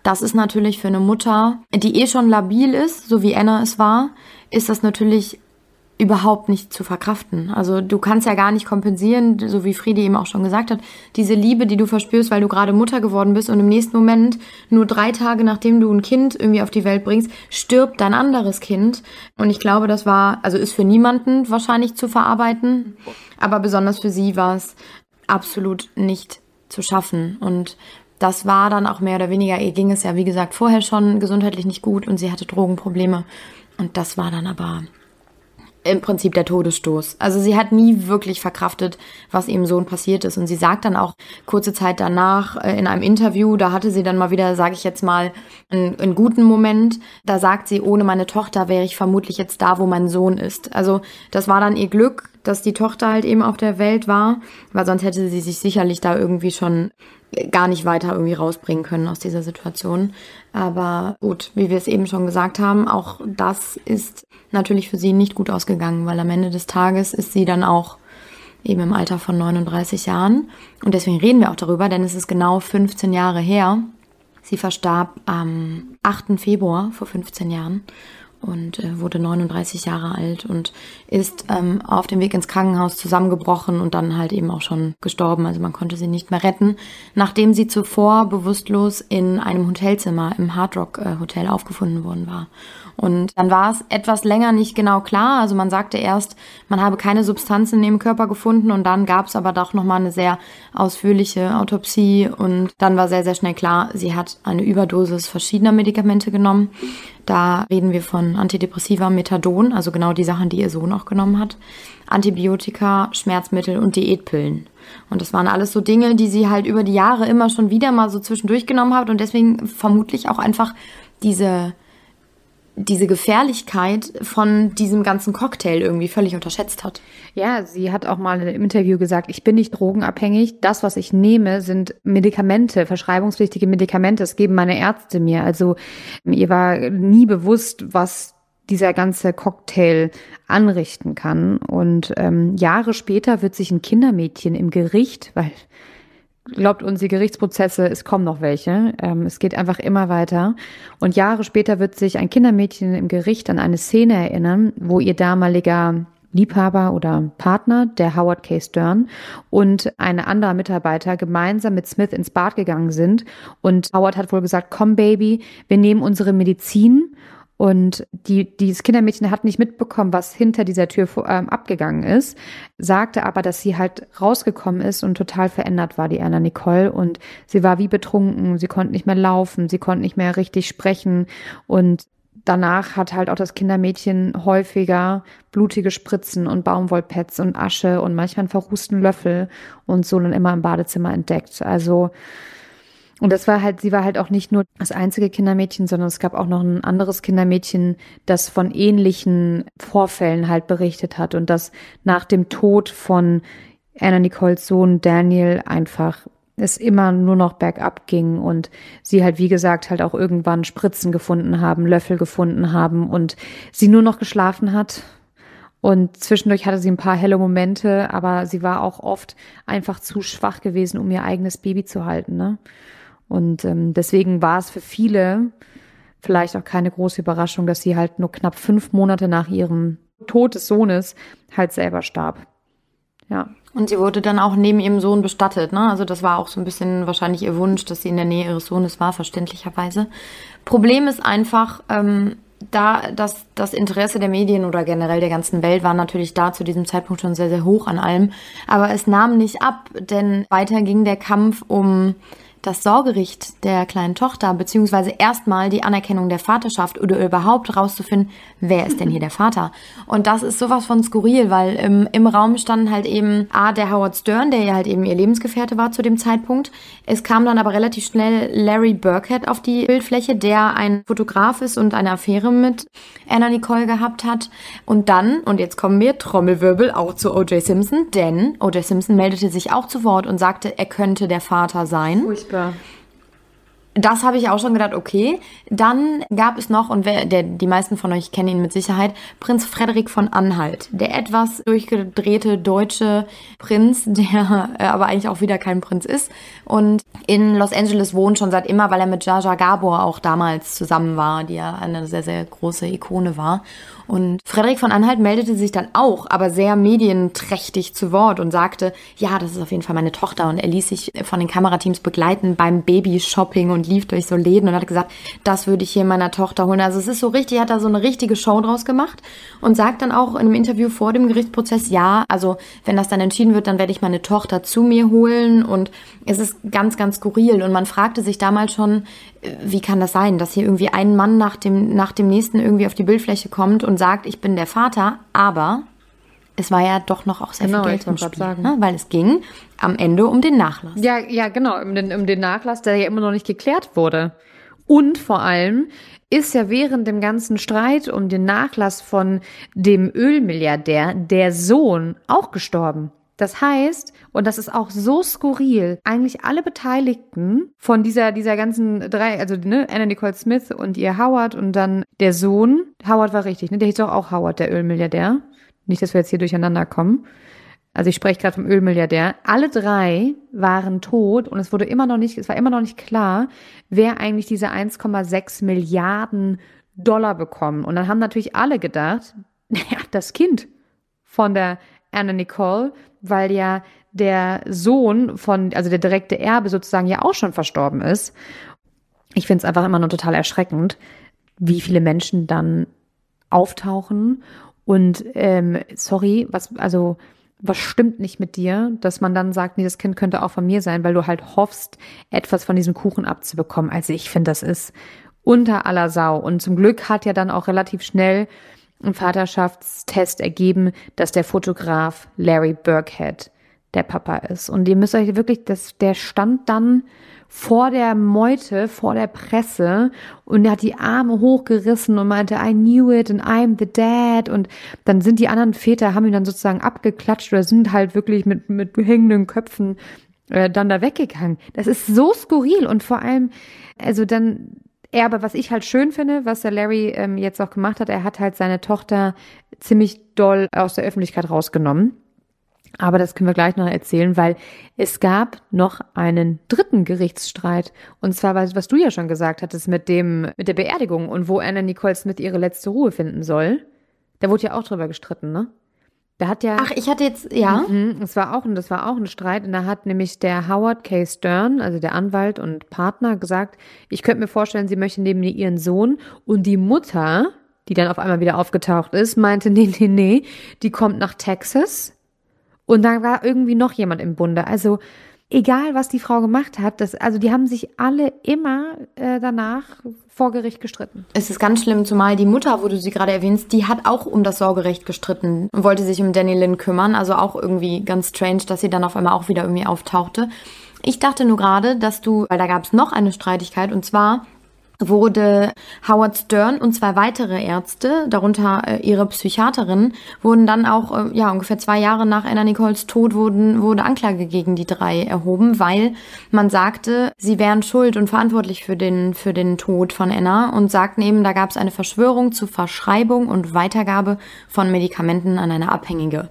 das ist natürlich für eine Mutter, die eh schon labil ist, so wie Anna es war, ist das natürlich überhaupt nicht zu verkraften. Also du kannst ja gar nicht kompensieren, so wie Friedi eben auch schon gesagt hat, diese Liebe, die du verspürst, weil du gerade Mutter geworden bist und im nächsten Moment, nur drei Tage nachdem du ein Kind irgendwie auf die Welt bringst, stirbt dein anderes Kind. Und ich glaube, das war, also ist für niemanden wahrscheinlich zu verarbeiten, aber besonders für sie war es absolut nicht zu schaffen. Und das war dann auch mehr oder weniger, ihr ging es ja, wie gesagt, vorher schon gesundheitlich nicht gut und sie hatte Drogenprobleme. Und das war dann aber im Prinzip der Todesstoß. Also sie hat nie wirklich verkraftet, was ihrem Sohn passiert ist. Und sie sagt dann auch kurze Zeit danach äh, in einem Interview, da hatte sie dann mal wieder, sage ich jetzt mal, einen, einen, guten Moment. Da sagt sie, ohne meine Tochter wäre ich vermutlich jetzt da, wo mein Sohn ist. Also das war dann ihr Glück, dass die Tochter halt eben auf der Welt war, weil sonst hätte sie sich sicherlich da irgendwie schon gar nicht weiter irgendwie rausbringen können aus dieser Situation. Aber gut, wie wir es eben schon gesagt haben, auch das ist natürlich für sie nicht gut ausgegangen, weil am Ende des Tages ist sie dann auch eben im Alter von 39 Jahren. Und deswegen reden wir auch darüber, denn es ist genau 15 Jahre her. Sie verstarb am 8. Februar vor 15 Jahren und äh, wurde 39 Jahre alt und ist ähm, auf dem Weg ins Krankenhaus zusammengebrochen und dann halt eben auch schon gestorben. Also man konnte sie nicht mehr retten, nachdem sie zuvor bewusstlos in einem Hotelzimmer im Hard Rock äh, Hotel aufgefunden worden war. Und dann war es etwas länger nicht genau klar. Also man sagte erst, man habe keine Substanzen in dem Körper gefunden und dann gab es aber doch nochmal eine sehr ausführliche Autopsie und dann war sehr, sehr schnell klar, sie hat eine Überdosis verschiedener Medikamente genommen. Da reden wir von Antidepressiva, Methadon, also genau die Sachen, die ihr Sohn auch genommen hat, Antibiotika, Schmerzmittel und Diätpillen. Und das waren alles so Dinge, die sie halt über die Jahre immer schon wieder mal so zwischendurch genommen hat und deswegen vermutlich auch einfach diese diese Gefährlichkeit von diesem ganzen Cocktail irgendwie völlig unterschätzt hat. Ja, sie hat auch mal im Interview gesagt, ich bin nicht drogenabhängig. Das, was ich nehme, sind Medikamente, verschreibungspflichtige Medikamente. Das geben meine Ärzte mir. Also ihr war nie bewusst, was dieser ganze Cocktail anrichten kann. Und ähm, Jahre später wird sich ein Kindermädchen im Gericht, weil glaubt uns, die Gerichtsprozesse, es kommen noch welche. Ähm, es geht einfach immer weiter. Und Jahre später wird sich ein Kindermädchen im Gericht an eine Szene erinnern, wo ihr damaliger Liebhaber oder Partner, der Howard K. Stern und ein anderer Mitarbeiter gemeinsam mit Smith ins Bad gegangen sind. Und Howard hat wohl gesagt, komm Baby, wir nehmen unsere Medizin und die, dieses Kindermädchen hat nicht mitbekommen, was hinter dieser Tür ähm, abgegangen ist, sagte aber, dass sie halt rausgekommen ist und total verändert war, die Anna Nicole. Und sie war wie betrunken, sie konnte nicht mehr laufen, sie konnte nicht mehr richtig sprechen. Und danach hat halt auch das Kindermädchen häufiger blutige Spritzen und Baumwollpads und Asche und manchmal einen verrußten Löffel und so dann immer im Badezimmer entdeckt. Also und das war halt, sie war halt auch nicht nur das einzige Kindermädchen, sondern es gab auch noch ein anderes Kindermädchen, das von ähnlichen Vorfällen halt berichtet hat und das nach dem Tod von Anna Nicoles Sohn Daniel einfach es immer nur noch bergab ging und sie halt, wie gesagt, halt auch irgendwann Spritzen gefunden haben, Löffel gefunden haben und sie nur noch geschlafen hat Und zwischendurch hatte sie ein paar helle Momente, aber sie war auch oft einfach zu schwach gewesen, um ihr eigenes Baby zu halten. Ne? Und ähm, deswegen war es für viele vielleicht auch keine große Überraschung, dass sie halt nur knapp fünf Monate nach ihrem Tod des Sohnes halt selber starb. Ja. Und sie wurde dann auch neben ihrem Sohn bestattet, ne? Also das war auch so ein bisschen wahrscheinlich ihr Wunsch, dass sie in der Nähe ihres Sohnes war, verständlicherweise. Problem ist einfach, ähm, da das, das Interesse der Medien oder generell der ganzen Welt war natürlich da zu diesem Zeitpunkt schon sehr, sehr hoch an allem. Aber es nahm nicht ab, denn weiter ging der Kampf um das Sorgerecht der kleinen Tochter, beziehungsweise erstmal die Anerkennung der Vaterschaft oder überhaupt rauszufinden, wer ist denn hier der Vater? Und das ist sowas von skurril, weil im, im Raum standen halt eben A, der Howard Stern, der ja halt eben ihr Lebensgefährte war zu dem Zeitpunkt. Es kam dann aber relativ schnell Larry Burkhead auf die Bildfläche, der ein Fotograf ist und eine Affäre mit Anna Nicole gehabt hat. Und dann, und jetzt kommen wir, Trommelwirbel, auch zu O.J. Simpson, denn O.J. Simpson meldete sich auch zu Wort und sagte, er könnte der Vater sein. Furchtbar furchtbar. Das habe ich auch schon gedacht, okay. Dann gab es noch, und wer, der, die meisten von euch kennen ihn mit Sicherheit, Prinz Frederik von Anhalt. Der etwas durchgedrehte deutsche Prinz, der äh, aber eigentlich auch wieder kein Prinz ist. Und in Los Angeles wohnt schon seit immer, weil er mit Jaja Gabor auch damals zusammen war, die ja eine sehr, sehr große Ikone war. Und Frederik von Anhalt meldete sich dann auch, aber sehr medienträchtig zu Wort und sagte, ja, das ist auf jeden Fall meine Tochter. Und er ließ sich von den Kamerateams begleiten beim Babyshopping und lief durch so Läden und hat gesagt, das würde ich hier meiner Tochter holen. Also es ist so richtig, hat da so eine richtige Show draus gemacht und sagt dann auch in einem Interview vor dem Gerichtsprozess, ja, also wenn das dann entschieden wird, dann werde ich meine Tochter zu mir holen und es ist ganz, ganz skurril. Und man fragte sich damals schon, wie kann das sein, dass hier irgendwie ein Mann nach dem, nach dem nächsten irgendwie auf die Bildfläche kommt und sagt, ich bin der Vater, aber es war ja doch noch auch sehr genau, viel Geld im Spiel. Ne? weil es ging am Ende um den Nachlass. Ja, ja, genau, um den, um den Nachlass, der ja immer noch nicht geklärt wurde. Und vor allem ist ja während dem ganzen Streit um den Nachlass von dem Ölmilliardär der Sohn auch gestorben. Das heißt, und das ist auch so skurril, eigentlich alle Beteiligten von dieser, dieser ganzen drei, also ne, Anna Nicole Smith und ihr Howard und dann der Sohn, Howard war richtig, ne? Der hieß doch auch Howard, der Ölmilliardär. Nicht, dass wir jetzt hier durcheinander kommen. Also ich spreche gerade vom Ölmilliardär. Alle drei waren tot und es wurde immer noch nicht, es war immer noch nicht klar, wer eigentlich diese 1,6 Milliarden Dollar bekommen. Und dann haben natürlich alle gedacht, naja, das Kind von der Anna Nicole, weil ja der Sohn von, also der direkte Erbe sozusagen ja auch schon verstorben ist. Ich finde es einfach immer nur total erschreckend, wie viele Menschen dann auftauchen und ähm, sorry, was, also was stimmt nicht mit dir, dass man dann sagt, nee, das Kind könnte auch von mir sein, weil du halt hoffst, etwas von diesem Kuchen abzubekommen. Also ich finde, das ist unter aller Sau. Und zum Glück hat ja dann auch relativ schnell ein Vaterschaftstest ergeben, dass der Fotograf Larry Burkhead der Papa ist. Und ihr müsst euch wirklich, das, der stand dann vor der Meute, vor der Presse und er hat die Arme hochgerissen und meinte, I knew it and I'm the dad. Und dann sind die anderen Väter, haben ihn dann sozusagen abgeklatscht oder sind halt wirklich mit, mit hängenden Köpfen äh, dann da weggegangen. Das ist so skurril und vor allem, also dann er aber, was ich halt schön finde, was der Larry ähm, jetzt auch gemacht hat, er hat halt seine Tochter ziemlich doll aus der Öffentlichkeit rausgenommen. Aber das können wir gleich noch erzählen, weil es gab noch einen dritten Gerichtsstreit. Und zwar, was du ja schon gesagt hattest mit dem, mit der Beerdigung und wo Anna Nicole Smith ihre letzte Ruhe finden soll. Da wurde ja auch drüber gestritten, ne? Da hat ja. Ach, ich hatte jetzt, ja. Mhm, das war auch, das war auch ein Streit. Und da hat nämlich der Howard K. Stern, also der Anwalt und Partner, gesagt, ich könnte mir vorstellen, sie möchte neben ihren Sohn und die Mutter, die dann auf einmal wieder aufgetaucht ist, meinte, nee, nee, nee, die kommt nach Texas. Und da war irgendwie noch jemand im Bunde. Also, egal was die Frau gemacht hat, das, also die haben sich alle immer äh, danach vor Gericht gestritten. Es ist ganz schlimm, zumal die Mutter, wo du sie gerade erwähnst, die hat auch um das Sorgerecht gestritten und wollte sich um Danny Lynn kümmern. Also auch irgendwie ganz strange, dass sie dann auf einmal auch wieder irgendwie auftauchte. Ich dachte nur gerade, dass du, weil da gab es noch eine Streitigkeit und zwar wurde Howard Stern und zwei weitere Ärzte, darunter äh, ihre Psychiaterin, wurden dann auch, äh, ja, ungefähr zwei Jahre nach Anna Nicoles Tod wurden, wurde Anklage gegen die drei erhoben, weil man sagte, sie wären schuld und verantwortlich für den, für den Tod von Anna und sagten eben, da gab es eine Verschwörung zur Verschreibung und Weitergabe von Medikamenten an eine Abhängige.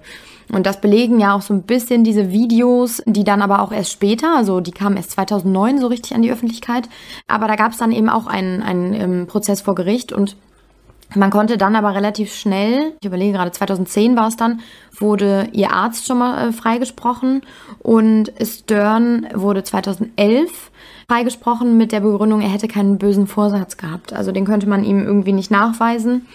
Und das belegen ja auch so ein bisschen diese Videos, die dann aber auch erst später, also die kamen erst 2009 so richtig an die Öffentlichkeit. Aber da gab es dann eben auch einen, einen ähm, Prozess vor Gericht und man konnte dann aber relativ schnell, ich überlege gerade, 2010 war es dann, wurde ihr Arzt schon mal äh, freigesprochen und Stern wurde 2011 freigesprochen mit der Begründung, er hätte keinen bösen Vorsatz gehabt. Also den könnte man ihm irgendwie nicht nachweisen.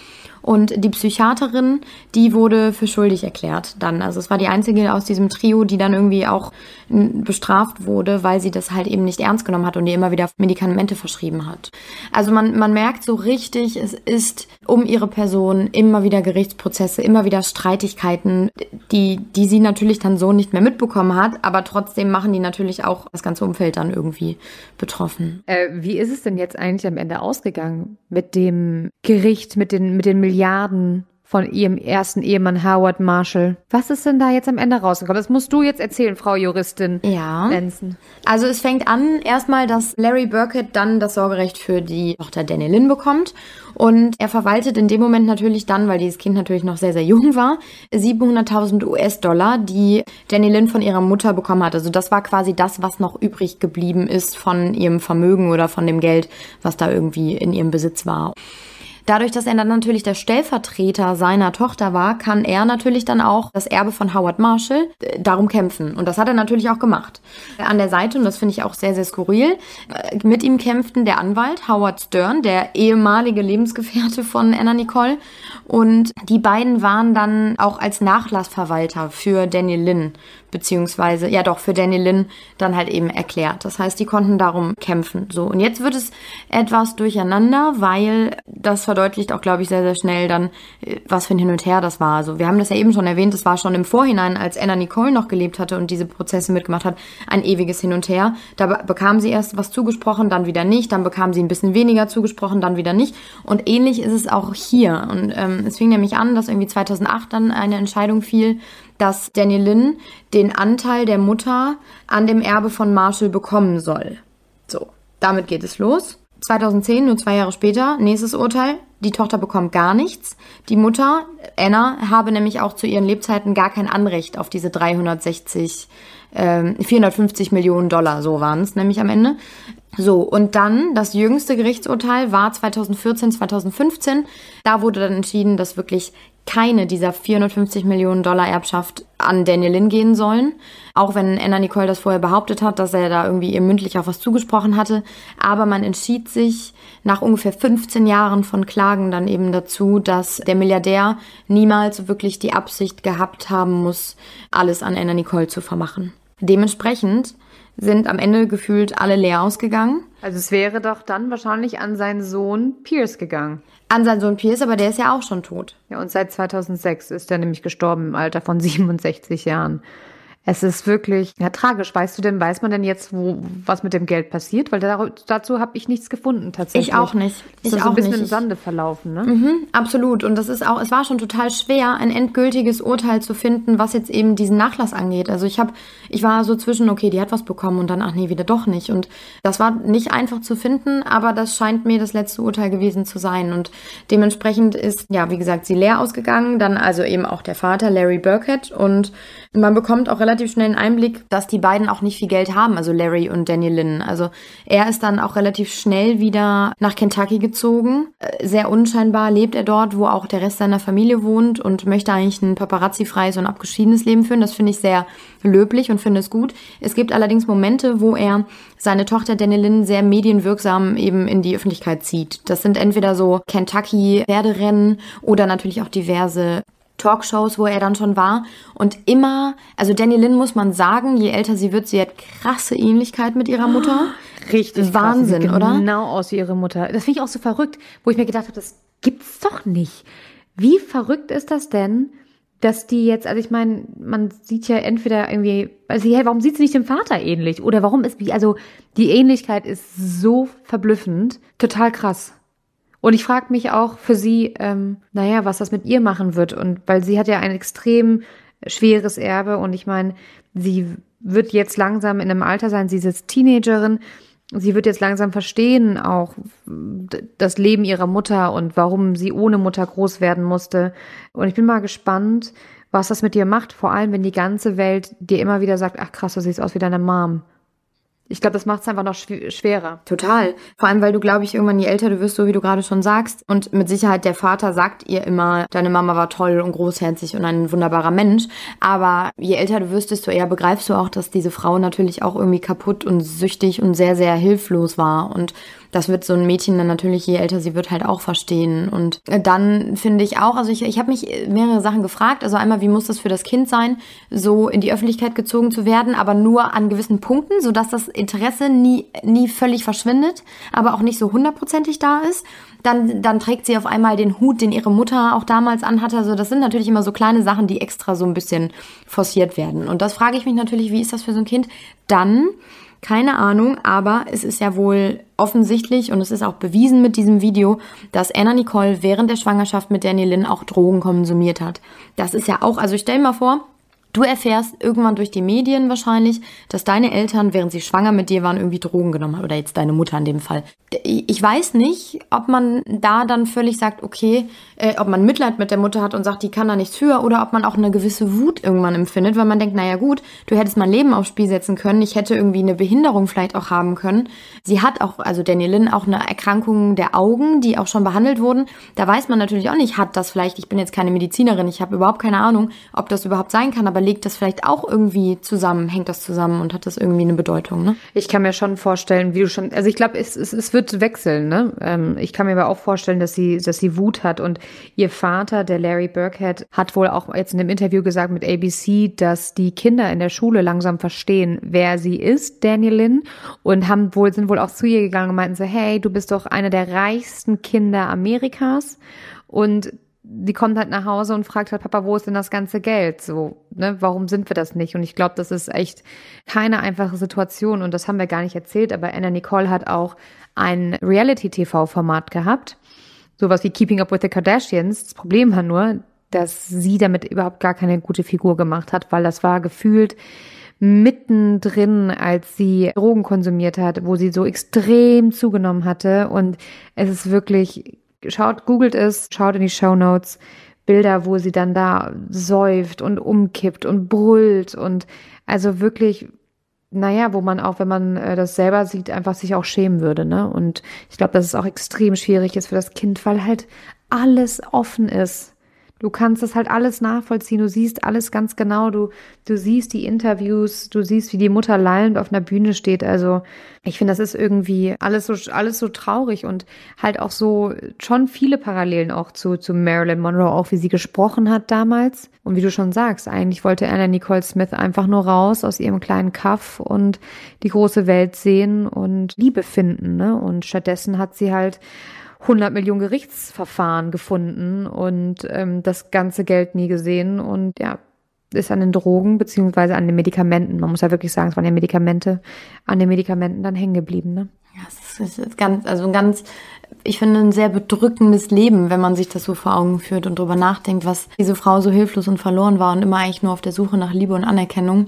Und die Psychiaterin, die wurde für schuldig erklärt dann. Also es war die einzige aus diesem Trio, die dann irgendwie auch bestraft wurde, weil sie das halt eben nicht ernst genommen hat und ihr immer wieder Medikamente verschrieben hat. Also man, man merkt so richtig, es ist um ihre Person immer wieder Gerichtsprozesse, immer wieder Streitigkeiten, die, die sie natürlich dann so nicht mehr mitbekommen hat, aber trotzdem machen die natürlich auch das ganze Umfeld dann irgendwie betroffen. Äh, wie ist es denn jetzt eigentlich am Ende ausgegangen mit dem Gericht, mit den, mit den Milliarden von ihrem ersten Ehemann Howard Marshall. Was ist denn da jetzt am Ende rausgekommen? Das musst du jetzt erzählen, Frau Juristin. Ja. Benson. Also es fängt an erstmal, dass Larry Burkett dann das Sorgerecht für die Tochter Danny Lynn bekommt. Und er verwaltet in dem Moment natürlich dann, weil dieses Kind natürlich noch sehr, sehr jung war, 700.000 US-Dollar, die Danny Lynn von ihrer Mutter bekommen hat. Also das war quasi das, was noch übrig geblieben ist von ihrem Vermögen oder von dem Geld, was da irgendwie in ihrem Besitz war. Dadurch, dass er dann natürlich der Stellvertreter seiner Tochter war, kann er natürlich dann auch das Erbe von Howard Marshall äh, darum kämpfen. Und das hat er natürlich auch gemacht. An der Seite, und das finde ich auch sehr, sehr skurril, äh, mit ihm kämpften der Anwalt Howard Stern, der ehemalige Lebensgefährte von Anna Nicole. Und die beiden waren dann auch als Nachlassverwalter für Daniel Lynn beziehungsweise, ja doch, für Danny Lynn dann halt eben erklärt. Das heißt, die konnten darum kämpfen. So, und jetzt wird es etwas durcheinander, weil das verdeutlicht auch, glaube ich, sehr, sehr schnell dann, äh, was für ein Hin und Her das war. Also, wir haben das ja eben schon erwähnt, das war schon im Vorhinein, als Anna Nicole noch gelebt hatte und diese Prozesse mitgemacht hat, ein ewiges Hin und Her. Da bekam sie erst was zugesprochen, dann wieder nicht, dann bekam sie ein bisschen weniger zugesprochen, dann wieder nicht. Und ähnlich ist es auch hier. Und ähm, es fing nämlich an, dass irgendwie 2008 dann eine Entscheidung fiel, dass Daniel Lynn den Anteil der Mutter an dem Erbe von Marshall bekommen soll. So, damit geht es los. 2010, nur zwei Jahre später, nächstes Urteil. Die Tochter bekommt gar nichts. Die Mutter, Anna, habe nämlich auch zu ihren Lebzeiten gar kein Anrecht auf diese 360, äh, 450 Millionen Dollar, so waren es nämlich am Ende. So, und dann das jüngste Gerichtsurteil war 2014, 2015. Da wurde dann entschieden, dass wirklich keine dieser 450 Millionen Dollar Erbschaft an Daniel Lynn gehen sollen. Auch wenn Anna Nicole das vorher behauptet hat, dass er da irgendwie ihr mündlich auch was zugesprochen hatte. Aber man entschied sich nach ungefähr 15 Jahren von Klagen dann eben dazu, dass der Milliardär niemals wirklich die Absicht gehabt haben muss, alles an Anna Nicole zu vermachen. Dementsprechend sind am Ende gefühlt alle leer ausgegangen. Also es wäre doch dann wahrscheinlich an seinen Sohn Pierce gegangen. An seinen Sohn Pierce, aber der ist ja auch schon tot. Ja, und seit 2006 ist er nämlich gestorben im Alter von 67 Jahren. Es ist wirklich ja, tragisch. Weißt du denn, weiß man denn jetzt, wo was mit dem Geld passiert? Weil da, dazu habe ich nichts gefunden tatsächlich. Ich auch nicht. Ich ist so ein bisschen nicht. im Sande verlaufen, ne? Mhm, absolut. Und das ist auch, es war schon total schwer, ein endgültiges Urteil zu finden, was jetzt eben diesen Nachlass angeht. Also ich habe, ich war so zwischen, okay, die hat was bekommen und dann, ach nee, wieder doch nicht. Und das war nicht einfach zu finden, aber das scheint mir das letzte Urteil gewesen zu sein. Und dementsprechend ist, ja, wie gesagt, sie leer ausgegangen. Dann also eben auch der Vater, Larry Burkett. Und man bekommt auch relativ schnell einen Einblick dass die beiden auch nicht viel Geld haben, also Larry und Daniel Lynn. Also er ist dann auch relativ schnell wieder nach Kentucky gezogen. Äh, sehr unscheinbar lebt er dort, wo auch der Rest seiner Familie wohnt und möchte eigentlich ein paparazzi-freies und abgeschiedenes Leben führen. Das finde ich sehr löblich und finde es gut. Es gibt allerdings Momente, wo er seine Tochter Daniel Lynn sehr medienwirksam eben in die Öffentlichkeit zieht. Das sind entweder so Kentucky-Pferderennen oder natürlich auch diverse Talkshows, wo er dann schon war. Und immer, also Daniel Lynn muss man sagen, je älter sie wird, sie hat krasse Ähnlichkeit mit ihrer Mutter. Richtig. Wahnsinn, krass. oder? Genau aus wie ihre Mutter. Das finde ich auch so verrückt, wo ich mir gedacht habe, das gibt's doch nicht. Wie verrückt ist das denn, dass die jetzt, also ich meine, man sieht ja entweder irgendwie, also hey, warum sieht sie nicht dem Vater ähnlich? Oder warum ist, also die Ähnlichkeit ist so verblüffend, total krass. Und ich frage mich auch für sie, ähm, naja, was das mit ihr machen wird. Und weil sie hat ja ein extrem schweres Erbe und ich meine, sie wird jetzt langsam in einem Alter sein, sie ist jetzt Teenagerin, sie wird jetzt langsam verstehen auch das Leben ihrer Mutter und warum sie ohne Mutter groß werden musste. Und ich bin mal gespannt, was das mit dir macht, vor allem wenn die ganze Welt dir immer wieder sagt, ach krass, du siehst aus wie deine Mom. Ich glaube, das macht es einfach noch schwerer. Total. Vor allem, weil du, glaube ich, irgendwann je älter du wirst, so wie du gerade schon sagst. Und mit Sicherheit der Vater sagt ihr immer, deine Mama war toll und großherzig und ein wunderbarer Mensch. Aber je älter du wirst, desto eher begreifst du auch, dass diese Frau natürlich auch irgendwie kaputt und süchtig und sehr, sehr hilflos war. Und das wird so ein Mädchen dann natürlich, je älter sie wird, halt auch verstehen. Und dann finde ich auch, also ich, ich habe mich mehrere Sachen gefragt. Also einmal, wie muss das für das Kind sein, so in die Öffentlichkeit gezogen zu werden, aber nur an gewissen Punkten, sodass das Interesse nie, nie völlig verschwindet, aber auch nicht so hundertprozentig da ist. Dann, dann trägt sie auf einmal den Hut, den ihre Mutter auch damals anhatte. Also das sind natürlich immer so kleine Sachen, die extra so ein bisschen forciert werden. Und das frage ich mich natürlich, wie ist das für so ein Kind? Dann keine Ahnung, aber es ist ja wohl offensichtlich und es ist auch bewiesen mit diesem Video, dass Anna Nicole während der Schwangerschaft mit Daniel Lynn auch Drogen konsumiert hat. Das ist ja auch, also stell mal vor, Du erfährst irgendwann durch die Medien wahrscheinlich, dass deine Eltern, während sie schwanger mit dir waren, irgendwie Drogen genommen haben. Oder jetzt deine Mutter in dem Fall. Ich weiß nicht, ob man da dann völlig sagt, okay, äh, ob man Mitleid mit der Mutter hat und sagt, die kann da nichts für, oder ob man auch eine gewisse Wut irgendwann empfindet, weil man denkt, naja gut, du hättest mein Leben aufs Spiel setzen können, ich hätte irgendwie eine Behinderung vielleicht auch haben können. Sie hat auch, also Daniel Lynn, auch eine Erkrankung der Augen, die auch schon behandelt wurden. Da weiß man natürlich auch nicht, hat das vielleicht, ich bin jetzt keine Medizinerin, ich habe überhaupt keine Ahnung, ob das überhaupt sein kann, aber aber legt das vielleicht auch irgendwie zusammen, hängt das zusammen und hat das irgendwie eine Bedeutung, ne? Ich kann mir schon vorstellen, wie du schon, also ich glaube, es, es, es wird wechseln, ne? Ähm, ich kann mir aber auch vorstellen, dass sie, dass sie Wut hat und ihr Vater, der Larry Burkhead, hat wohl auch jetzt in dem Interview gesagt mit ABC, dass die Kinder in der Schule langsam verstehen, wer sie ist, Daniel und haben wohl, sind wohl auch zu ihr gegangen und meinten so, hey, du bist doch eine der reichsten Kinder Amerikas und die kommt halt nach Hause und fragt halt, Papa, wo ist denn das ganze Geld? So, ne, warum sind wir das nicht? Und ich glaube, das ist echt keine einfache Situation und das haben wir gar nicht erzählt, aber Anna Nicole hat auch ein Reality-TV-Format gehabt. Sowas wie Keeping Up with the Kardashians. Das Problem war nur, dass sie damit überhaupt gar keine gute Figur gemacht hat, weil das war gefühlt mittendrin, als sie Drogen konsumiert hat, wo sie so extrem zugenommen hatte. Und es ist wirklich Schaut, googelt es, schaut in die Show Notes. Bilder, wo sie dann da säuft und umkippt und brüllt und also wirklich, naja, wo man auch, wenn man äh, das selber sieht, einfach sich auch schämen würde, ne? Und ich glaube, dass es auch extrem schwierig ist für das Kind, weil halt alles offen ist. Du kannst das halt alles nachvollziehen. Du siehst alles ganz genau. Du, du siehst die Interviews. Du siehst, wie die Mutter lallend auf einer Bühne steht. Also, ich finde, das ist irgendwie alles so, alles so traurig und halt auch so schon viele Parallelen auch zu, zu Marilyn Monroe, auch wie sie gesprochen hat damals. Und wie du schon sagst, eigentlich wollte Anna Nicole Smith einfach nur raus aus ihrem kleinen Kaff und die große Welt sehen und Liebe finden, ne? Und stattdessen hat sie halt 100 Millionen Gerichtsverfahren gefunden und ähm, das ganze Geld nie gesehen und ja, ist an den Drogen beziehungsweise an den Medikamenten, man muss ja wirklich sagen, es waren ja Medikamente, an den Medikamenten dann hängen geblieben. Ne? Ja, es ist ganz, also ein ganz, ich finde ein sehr bedrückendes Leben, wenn man sich das so vor Augen führt und darüber nachdenkt, was diese Frau so hilflos und verloren war und immer eigentlich nur auf der Suche nach Liebe und Anerkennung.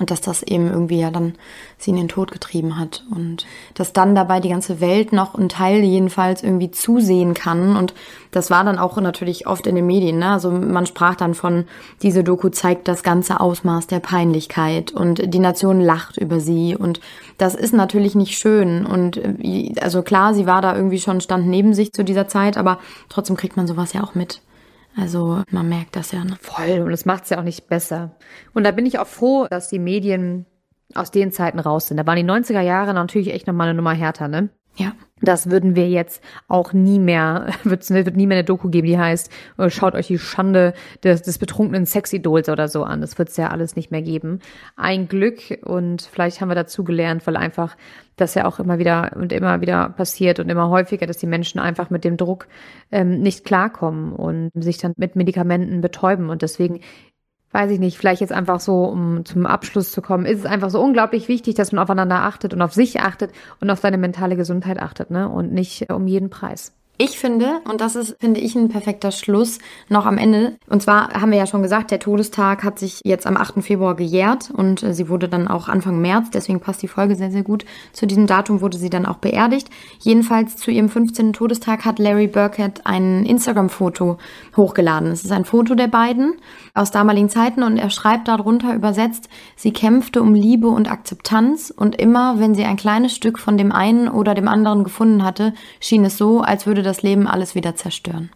Und dass das eben irgendwie ja dann sie in den Tod getrieben hat. Und dass dann dabei die ganze Welt noch ein Teil jedenfalls irgendwie zusehen kann. Und das war dann auch natürlich oft in den Medien. Ne? Also man sprach dann von, diese Doku zeigt das ganze Ausmaß der Peinlichkeit und die Nation lacht über sie. Und das ist natürlich nicht schön. Und äh, also klar, sie war da irgendwie schon, stand neben sich zu dieser Zeit, aber trotzdem kriegt man sowas ja auch mit. Also man merkt das ja. Ne? Voll. Und es macht es ja auch nicht besser. Und da bin ich auch froh, dass die Medien aus den Zeiten raus sind. Da waren die 90er Jahre natürlich echt nochmal eine Nummer härter, ne? Ja. das würden wir jetzt auch nie mehr, wird, wird nie mehr eine Doku geben, die heißt, äh, schaut euch die Schande des, des betrunkenen Sexidols oder so an. Das wird es ja alles nicht mehr geben. Ein Glück und vielleicht haben wir dazu gelernt, weil einfach das ja auch immer wieder und immer wieder passiert und immer häufiger, dass die Menschen einfach mit dem Druck ähm, nicht klarkommen und sich dann mit Medikamenten betäuben. Und deswegen weiß ich nicht, vielleicht jetzt einfach so, um zum Abschluss zu kommen, ist es einfach so unglaublich wichtig, dass man aufeinander achtet und auf sich achtet und auf seine mentale Gesundheit achtet, ne? Und nicht um jeden Preis. Ich finde, und das ist, finde ich, ein perfekter Schluss noch am Ende. Und zwar haben wir ja schon gesagt, der Todestag hat sich jetzt am 8. Februar gejährt und äh, sie wurde dann auch Anfang März, deswegen passt die Folge sehr, sehr gut. Zu diesem Datum wurde sie dann auch beerdigt. Jedenfalls zu ihrem 15. Todestag hat Larry Burkett ein Instagram-Foto hochgeladen. Es ist ein Foto der beiden aus damaligen Zeiten und er schreibt darunter übersetzt, sie kämpfte um Liebe und Akzeptanz und immer, wenn sie ein kleines Stück von dem einen oder dem anderen gefunden hatte, schien es so, als würde das das Leben alles wieder zerstören.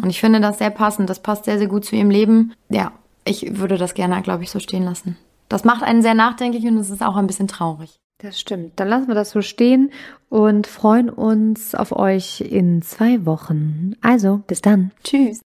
Und ich finde das sehr passend. Das passt sehr, sehr gut zu ihrem Leben. Ja, ich würde das gerne, glaube ich, so stehen lassen. Das macht einen sehr nachdenklich und es ist auch ein bisschen traurig. Das stimmt. Dann lassen wir das so stehen und freuen uns auf euch in zwei Wochen. Also, bis dann. Tschüss.